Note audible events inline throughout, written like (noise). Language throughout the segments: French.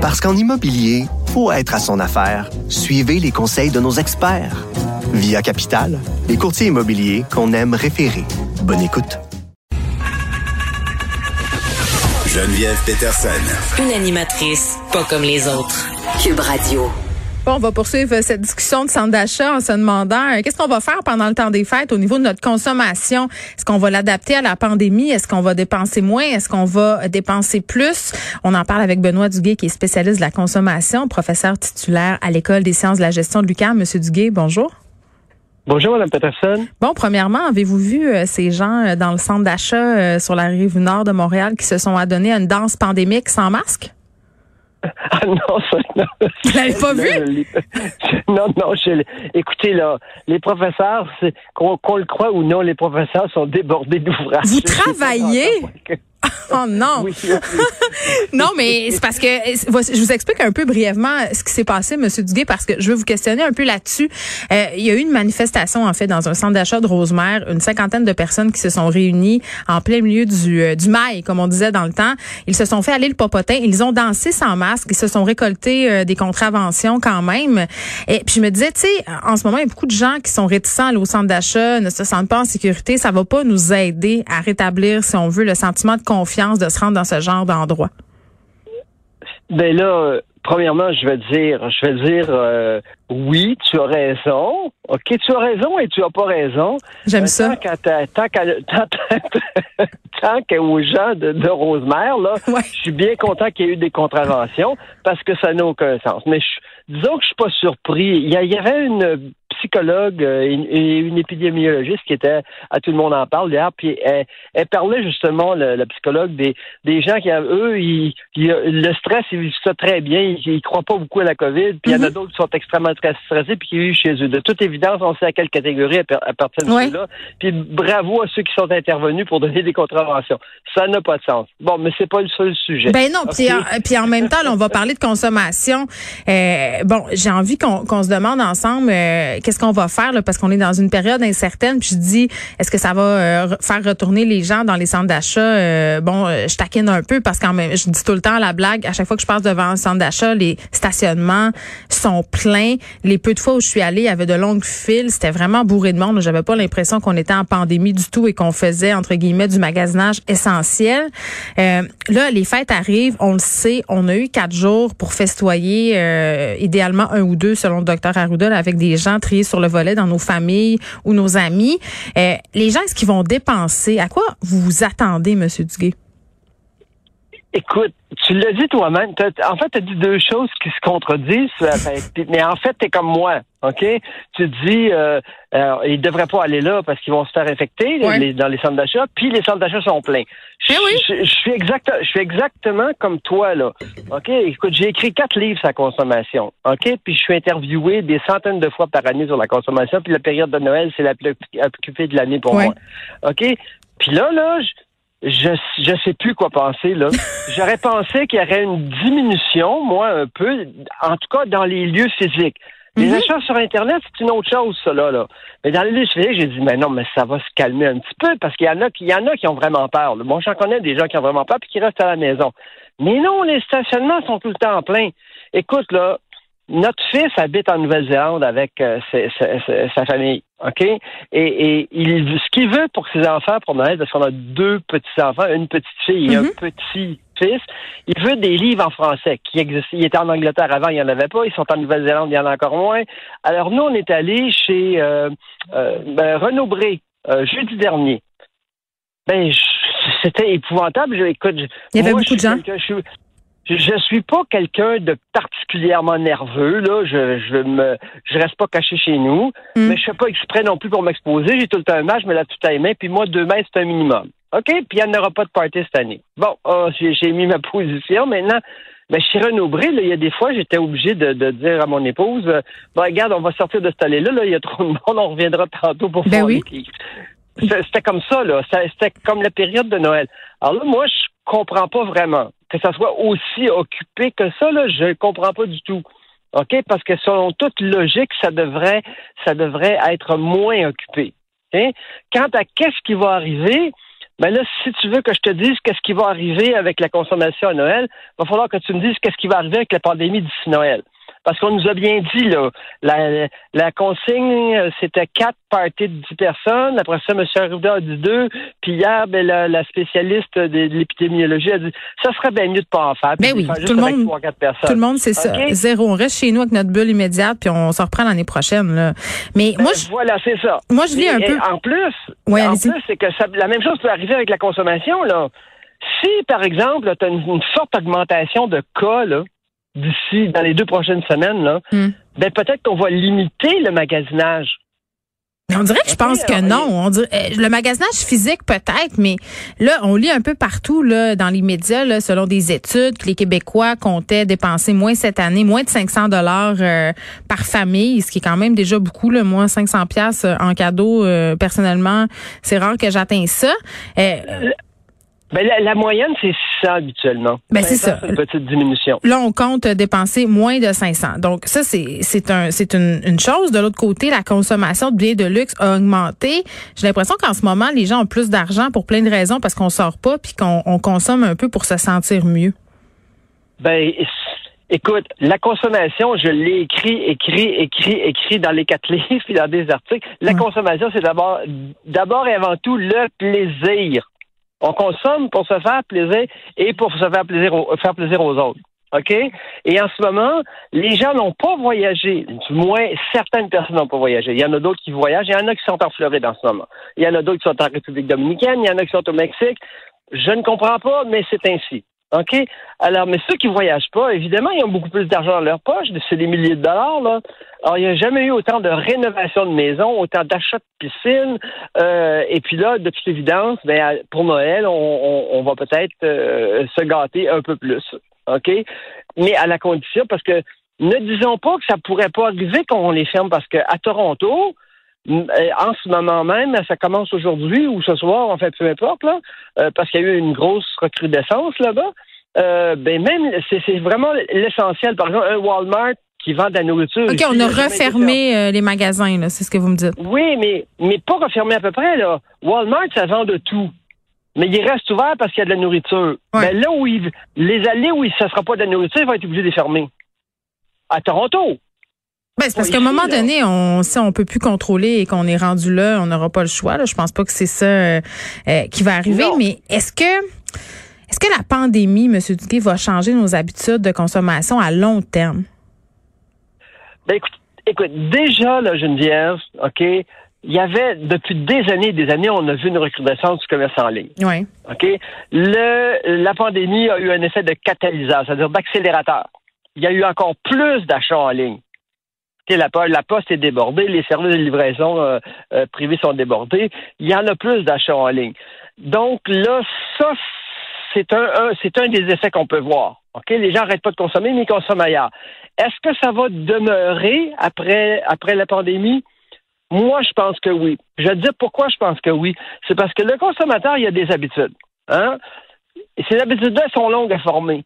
Parce qu'en immobilier, faut être à son affaire. Suivez les conseils de nos experts. Via Capital, les courtiers immobiliers qu'on aime référer. Bonne écoute. Geneviève Peterson. Une animatrice pas comme les autres. Cube Radio. Bon, on va poursuivre cette discussion de centre d'achat en se demandant euh, qu'est-ce qu'on va faire pendant le temps des fêtes au niveau de notre consommation? Est-ce qu'on va l'adapter à la pandémie? Est-ce qu'on va dépenser moins? Est-ce qu'on va dépenser plus? On en parle avec Benoît Duguay, qui est spécialiste de la consommation, professeur titulaire à l'École des sciences de la gestion de l'UQAM. Monsieur Duguay, bonjour. Bonjour, Mme Peterson. Bon, premièrement, avez-vous vu euh, ces gens euh, dans le centre d'achat sur la rive nord de Montréal qui se sont adonnés à une danse pandémique sans masque? (laughs) Ah non, ça, non. Vous l'avez pas vu? non, (laughs) non, je, écoutez, là, les professeurs, qu'on le croit ou non, les professeurs sont débordés d'ouvrages. Vous travaillez? (laughs) Oh non. (laughs) non, mais c'est parce que je vous explique un peu brièvement ce qui s'est passé, Monsieur Duguay, parce que je veux vous questionner un peu là-dessus. Euh, il y a eu une manifestation en fait dans un centre d'achat de Rosemère, une cinquantaine de personnes qui se sont réunies en plein milieu du euh, du mail, comme on disait dans le temps. Ils se sont fait aller le popotin, ils ont dansé sans masque, ils se sont récoltés euh, des contraventions quand même. Et puis je me disais, tu sais, en ce moment il y a beaucoup de gens qui sont réticents à aller au centre d'achat, ne se sentent pas en sécurité. Ça va pas nous aider à rétablir, si on veut, le sentiment de confiance de se rendre dans ce genre d'endroit? Ben là, premièrement, je vais dire, je vais dire, euh, oui, tu as raison. Ok, tu as raison et tu as pas raison. J'aime ça. Tant qu'aux (laughs) gens de, de Rosemère, là, je suis bien content qu'il y ait eu des contraventions parce que ça n'a aucun sens. Mais disons que je suis pas surpris. Il y, avait une psychologue euh, et une, épidémiologiste qui était à tout le monde en parle hier, puis elle, parlait justement, la psychologue, des, des gens qui, eux, ils, le stress, ils vivent ça très bien, ils, ne croient pas beaucoup à la COVID, puis il y en a mhm. d'autres qui sont extrêmement stressés, puis qui vivent chez eux. De toute évidence, on sait à quelle catégorie à, partir de cela. Puis bravo à ceux qui sont intervenus pour donner des contraventions. Ça n'a pas de sens. Bon, mais c'est pas le seul sujet. Ben non, puis, en, même temps, on va (laughs) parler de consommation. Euh, bon, j'ai envie qu'on se demande ensemble euh, qu'est-ce qu'on va faire là, parce qu'on est dans une période incertaine. Puis je dis, est-ce que ça va euh, faire retourner les gens dans les centres d'achat? Euh, Bon, euh, je taquine un peu parce que je dis tout le temps la blague. À chaque fois que je passe devant un centre d'achat, les stationnements sont pleins. Les peu de fois où je suis allée, il y avait de longues files. C'était vraiment bourré de monde. J'avais pas l'impression qu'on était en pandémie du tout et qu'on faisait entre guillemets du magasinage essentiel. là, les fêtes arrivent. On le sait. On a eu quatre jours pour festoyer, idéalement un ou deux selon le docteur Arruda, avec des gens sur le volet dans nos familles ou nos amis. Euh, les gens, est-ce qu'ils vont dépenser? À quoi vous vous attendez, M. Duguay? Écoute, tu l'as dit toi-même. En fait, tu as dit deux choses qui se contredisent. Euh, ben, (laughs) mais en fait, tu es comme moi. OK? Tu dis euh, euh, ils devraient pas aller là parce qu'ils vont se faire infecter dans les centres d'achat, puis les centres d'achat sont pleins. Eh je, suis exact, je suis exactement comme toi là. OK? Écoute, j'ai écrit quatre livres sur la consommation. OK? Puis je suis interviewé des centaines de fois par année sur la consommation, puis la période de Noël, c'est la plus occupée de l'année pour moi. OK? Puis là, là, je je sais plus quoi penser là. (laughs) J'aurais pensé qu'il y aurait une diminution, moi un peu, en tout cas dans les lieux physiques. Les mhm. achats sur Internet, c'est une autre chose, ça, là. Mais dans les lieux physiques, j'ai dit, mais non, mais ça va se calmer un petit peu, parce qu'il y en a qui, y en a qui ont vraiment peur. Là. Bon, j'en connais des gens qui ont vraiment peur, puis qui restent à la maison. Mais non, les stationnements sont tout le temps pleins. Écoute, là, notre fils habite en Nouvelle-Zélande avec euh, sa, famille, OK? Et, et il, ce qu'il veut pour ses enfants, pour Noël, parce qu'on a deux petits-enfants, une petite fille et un mhm. petit fils, il veut des livres en français qui existent. Il était en Angleterre avant, il n'y en avait pas. Ils sont en Nouvelle-Zélande, il y en a encore moins. Alors, nous, on est allés chez euh, euh, ben, Renaud Bré, jeudi dernier. Ben, c'était épouvantable. Je, écoute, il y avait beaucoup de gens je suis pas quelqu'un de particulièrement nerveux là. Je je me je reste pas caché chez nous, mm. mais je fais pas exprès non plus pour m'exposer. J'ai tout le temps un match, mais là tout à main. Puis moi deux mètres c'est un minimum. OK, puis il n'y en aura pas de party cette année. Bon, oh, j'ai mis ma position maintenant. Mais chez Renaud Bré, il y a des fois, j'étais obligé de, de, dire à mon épouse, euh, regarde, on va sortir de cette allée-là, là, il y a trop de monde, on reviendra tantôt pour ben oui. C'était comme ça, là. C'était comme la période de Noël. Alors là, moi, je comprends pas vraiment que ça soit aussi occupé que ça, là, je ne comprends pas du tout. OK? Parce que selon toute logique, ça devrait, ça devrait être moins occupé. Quant à qu'est-ce qui va arriver, Ben là, si tu veux que je te dise qu'est-ce qui va arriver avec la consommation à Noël, il va falloir que tu me dises qu'est-ce qui va arriver avec la pandémie d'ici Noël. Parce qu'on nous a bien dit, là, la, la consigne, euh, c'était quatre parties de dix personnes. Après ça, M. Arruda a dit deux. Puis hier, ben, la, la spécialiste de, l'épidémiologie a dit ça serait bien mieux de pas en faire. Ben oui, tout le, monde, tout le monde, c'est ça. Zéro. On reste chez nous avec notre bulle immédiate, puis on se reprend l'année prochaine. Là. Mais ben, moi, je, voilà, c'est ça. Moi, je lis un peu. En plus, en plus, c'est que ça, la même chose peut arriver avec la consommation. Là. Si, par exemple, tu as une, une, forte augmentation de cas, là, d'ici, dans les deux prochaines semaines, là, hmm. ben peut-être qu'on va limiter le magasinage. On dirait que je pense que non. On dirait, euh, le magasinage physique peut-être, mais là, on lit un peu partout là, dans les médias, là, selon des études, que les Québécois comptaient dépenser moins cette année, moins de 500 dollars euh, par famille, ce qui est quand même déjà beaucoup. Là, moi, 500 pièces en cadeau, euh, personnellement, c'est rare que j'atteigne ça. Ben, la, moyenne, c'est ça habituellement. Ben, c'est ça. Une petite diminution. Là, on compte dépenser moins de 500. Donc, ça, c'est, c'est un, c'est une, une chose. De l'autre côté, la consommation de billets de luxe a augmenté. J'ai l'impression qu'en ce moment, les gens ont plus d'argent pour plein de raisons parce qu'on sort pas puis qu'on on consomme un peu pour se sentir mieux. Ben, Écoute, la consommation, je l'ai écrit, écrit, écrit, écrit dans les quatre (laughs) livres puis dans des articles. La consommation, c'est d'abord, d'abord et avant tout le plaisir. On consomme pour se faire plaisir et pour se faire plaisir, faire plaisir aux autres. OK? Et en ce moment, les gens n'ont pas voyagé. Du moins, certaines personnes n'ont pas voyagé. Il y en a d'autres qui voyagent. Il y en a qui sont en Floride en ce moment. Il y en a d'autres qui sont en République dominicaine. Il y en a qui sont au Mexique. Je ne comprends pas, mais c'est ainsi. OK? Alors, mais ceux qui voyagent pas, évidemment, ils ont beaucoup plus d'argent dans leur poche. C'est des milliers de dollars, là. Alors, il n'y a jamais eu autant de rénovation de maisons, autant d'achats de piscines. Euh, et puis là, de toute évidence, ben, pour Noël, on, va peut-être euh, se gâter un peu plus. OK? Mais à la condition, parce que ne disons pas que ça pourrait pas arriver qu'on les ferme, parce qu'à Toronto, en ce moment même, ça commence aujourd'hui ou ce soir, en fait, peu importe, là, parce qu'il y a eu une grosse recrudescence là-bas. ben même, c'est vraiment l'essentiel. Par exemple, un Walmart qui vendent de la nourriture. OK, on a refermé euh, les magasins, c'est ce que vous me dites. Oui, mais, mais pas refermé à peu près. Là. Walmart, ça vend de tout. Mais il reste ouvert parce qu'il y a de la nourriture. Mais là où il, les allées où ça ne sera pas de la nourriture, ils vont être obligés de les fermer. À Toronto. Ben, c'est parce qu'à un moment donné, on, si on peut plus contrôler et qu'on est rendu là, on n'aura pas le choix. Là. Je pense pas que c'est ça euh, euh, qui va arriver. Mais est-ce que est-ce que la pandémie, M. Duquet, va changer nos habitudes de consommation à long terme? Ben, écoute, écoute, déjà, là, Geneviève, OK, il y avait, depuis des années et des années, on a vu une recrudescence du commerce en ligne. Oui. OK? Le, la pandémie a eu un effet de catalyseur, c'est-à-dire d'accélérateur. Il y a eu encore plus d'achats en ligne. La, poste est débordée, les services de livraison euh, euh, privés sont débordés. Il y en a plus d'achats en ligne. Donc là, ça, c'est un, des effets qu'on peut voir. Les gens n'arrêtent pas de consommer, mais ils consomment ailleurs. Est-ce que ça va demeurer après, après la pandémie? Moi, je pense que oui. Je vais te dire pourquoi je pense que oui. C'est parce que le consommateur, il a des habitudes. Hein? Ces habitudes-là sont longues à former.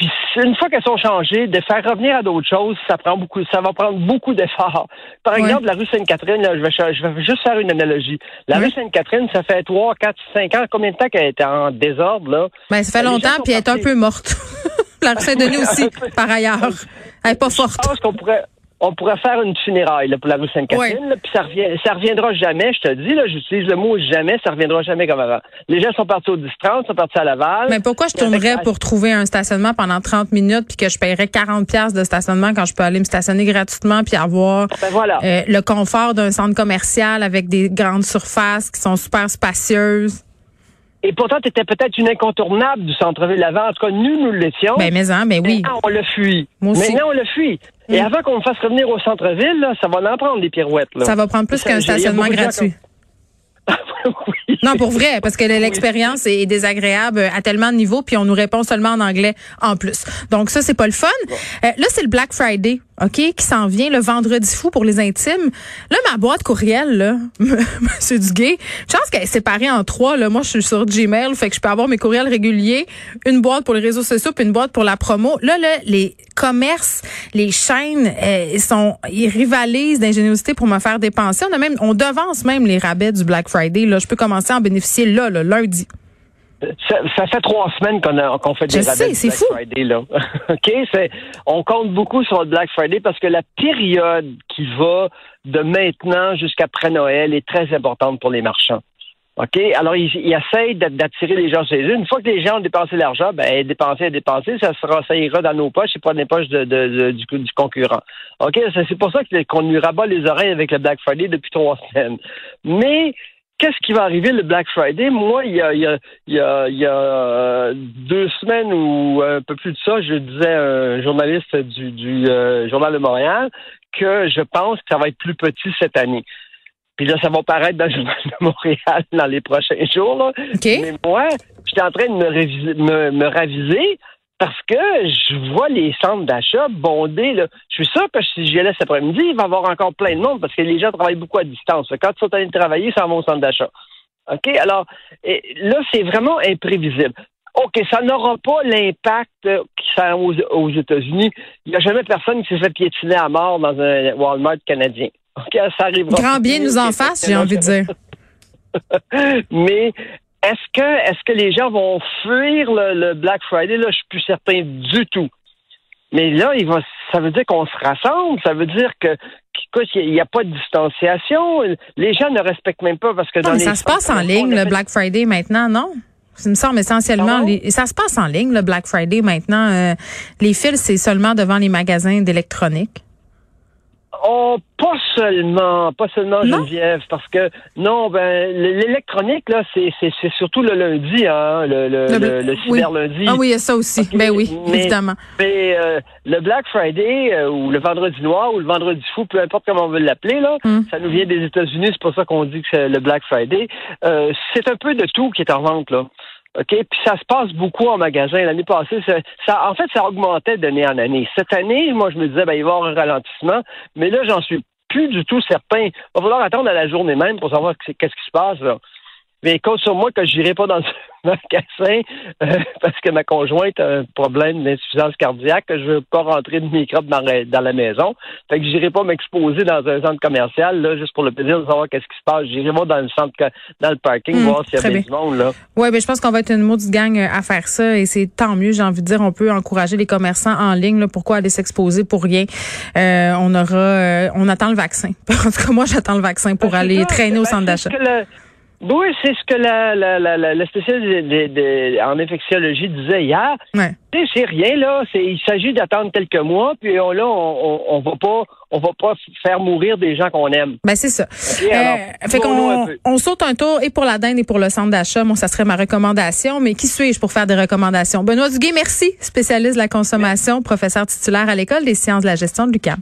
Puis une fois qu'elles sont changées, de faire revenir à d'autres choses, ça prend beaucoup, ça va prendre beaucoup d'efforts. Par exemple, la rue Sainte-Catherine, je vais, je vais juste faire une analogie. La rue Sainte-Catherine, ça fait trois, quatre, cinq ans. Combien de temps qu'elle est en désordre là? Ben ça fait longtemps, puis elle est un peu morte. (laughs) la rue Saint-Denis (laughs) aussi, par ailleurs, elle est pas forte. Je pense qu'on pourrait, on pourrait faire une funéraille pour la rue Sainte-Catherine, puis ça, revient, ça reviendra jamais, je te dis, là, j'utilise le mot jamais, ça reviendra jamais comme avant. Les gens sont partis au 10-30, sont partis à Laval. Mais pourquoi je tournerais pour trouver un stationnement pendant 30 minutes, puis que je paierais 40 pièces de stationnement quand je peux aller me stationner gratuitement, puis avoir ben voilà. euh, le confort d'un centre commercial avec des grandes surfaces qui sont super spacieuses? Et pourtant, tu étais peut-être une incontournable du centre-ville avant. En tout cas, nous, nous l'étions. Ben, mais, hein, ben oui. Maintenant, on le fuit. Maintenant, on le fuit. Et mm. avant qu'on me fasse revenir au centre-ville, ça va en prendre des pirouettes. Là. Ça va prendre plus qu'un stationnement gratuit. Non, pour vrai, parce que l'expérience est désagréable à tellement de niveaux, puis on nous répond seulement en anglais en plus. Donc ça, c'est pas le fun. Euh, là, c'est le Black Friday, OK, qui s'en vient le vendredi fou pour les intimes. Là, ma boîte courriel, là, (laughs) Monsieur Duguay, je pense qu'elle est séparée en trois. Là. Moi, je suis sur Gmail, fait que je peux avoir mes courriels réguliers, une boîte pour les réseaux sociaux, puis une boîte pour la promo. Là, là les commerces, les chaînes, euh, sont, ils rivalisent d'ingéniosité pour me faire dépenser. On a même, on devance même les rabais du Black Friday. Là, je peux commencer à en bénéficier là, là lundi. Ça, fait trois semaines qu'on fait des rabais du Black Friday là. (laughs) ok, on compte beaucoup sur le Black Friday parce que la période qui va de maintenant jusqu'après Noël est très importante pour les marchands. OK? Alors, ils, essayent d'attirer les gens chez eux. Une fois que les gens ont dépensé l'argent, ben, dépenser, dépenser, ça sera, ça ira dans nos poches et pas dans les poches de, du, du, concurrent. OK? C'est pour ça qu'on lui rabat les oreilles avec le Black Friday depuis trois (laughs) semaines. Mais, qu'est-ce qui va arriver le Black Friday? Moi, il y a, il y a, il y a, il y a euh, deux semaines ou un peu plus de ça, je disais à un journaliste du, du euh, Journal de Montréal que je pense que ça va être plus petit cette année. Puis là, ça va paraître dans le (laughs) Journal de Montréal dans les prochains jours. Là. Mais moi, j'étais en train de me, me raviser parce que je vois les centres d'achat bondés. Là. Je suis sûr que si j'y allais cet après-midi, il va y avoir encore plein de monde parce que les gens travaillent beaucoup à distance. Quand ils sont allés travailler, ça va au centre d'achat. OK? Alors, là, c'est vraiment imprévisible. OK, ça n'aura pas l'impact qui ça aux, aux États-Unis. Il n'y a jamais personne qui s'est fait piétiner à mort dans un Walmart canadien. OK, ça arrivera. Grand bien nous en fasse, j'ai envie de dire. (laughs) Mais est-ce que, est-ce que les gens vont fuir le, Black Friday? Là, je suis plus certain du tout. Mais là, il va, ça veut dire qu'on se rassemble, ça veut dire que il n'y a pas de distanciation. Les gens ne respectent même pas parce que dans mais ça se passe en ligne, le Black Friday maintenant, non? Ça me semble essentiellement, ça se passe en ligne, le Black Friday maintenant. Euh, les fils, c'est seulement devant les magasins d'électronique. Oh, pas seulement, pas seulement Geneviève, parce que non, ben l'électronique là, c'est c'est surtout le lundi, hein, le le, le, cyber lundi. Ah oui, il y a ça aussi. Ben oui, évidemment. Mais euh, le Black Friday euh, ou le Vendredi noir ou le Vendredi fou, peu importe comment on veut l'appeler là, hum. ça nous vient des États-Unis, c'est pour ça qu'on dit que c'est le Black Friday. Euh, c'est un peu de tout qui est en vente là. OK? Puis ça se passe beaucoup en magasin. L'année passée, ça, en fait, ça augmentait d'année en année. Cette année, moi, je me disais, ben, il va y avoir un ralentissement. Mais là, j'en suis plus du tout certain. Il va falloir attendre à la journée même pour savoir qu'est-ce qui se passe. Là. Mais compte sur moi que je n'irai pas dans (laughs) le magasin euh, parce que ma conjointe a un problème d'insuffisance cardiaque, que je veux pas rentrer de microbes dans, dans la maison. Fait que j'irai pas m'exposer dans un centre commercial, là, juste pour le plaisir de savoir qu'est-ce qui se passe. J'irai pas dans le centre, dans le parking, hmm, voir s'il y a du monde, là. Oui, mais ben, je pense qu'on va être une maudite gang euh, à faire ça et c'est tant mieux, j'ai envie de dire. On peut encourager les commerçants en ligne, là. Pourquoi aller s'exposer pour rien? Euh, on aura, on attend le vaccin. (laughs) en tout cas, moi, j'attends le vaccin pour ben, aller traîner au centre d'achat. Oui, c'est ce que la, la, la, la spécialiste en infectiologie disait hier. Ouais. C'est rien là. Il s'agit d'attendre quelques mois, puis on, là, on, on, va pas, on va pas faire mourir des gens qu'on aime. Ben c'est ça. Euh, fait qu'on on saute un tour et pour la dinde et pour le centre d'achat. Moi, ça serait ma recommandation. Mais qui suis-je pour faire des recommandations? Benoît Duguay, merci, spécialiste de la consommation, professeur titulaire à l'école des sciences de la gestion de l'UQAM.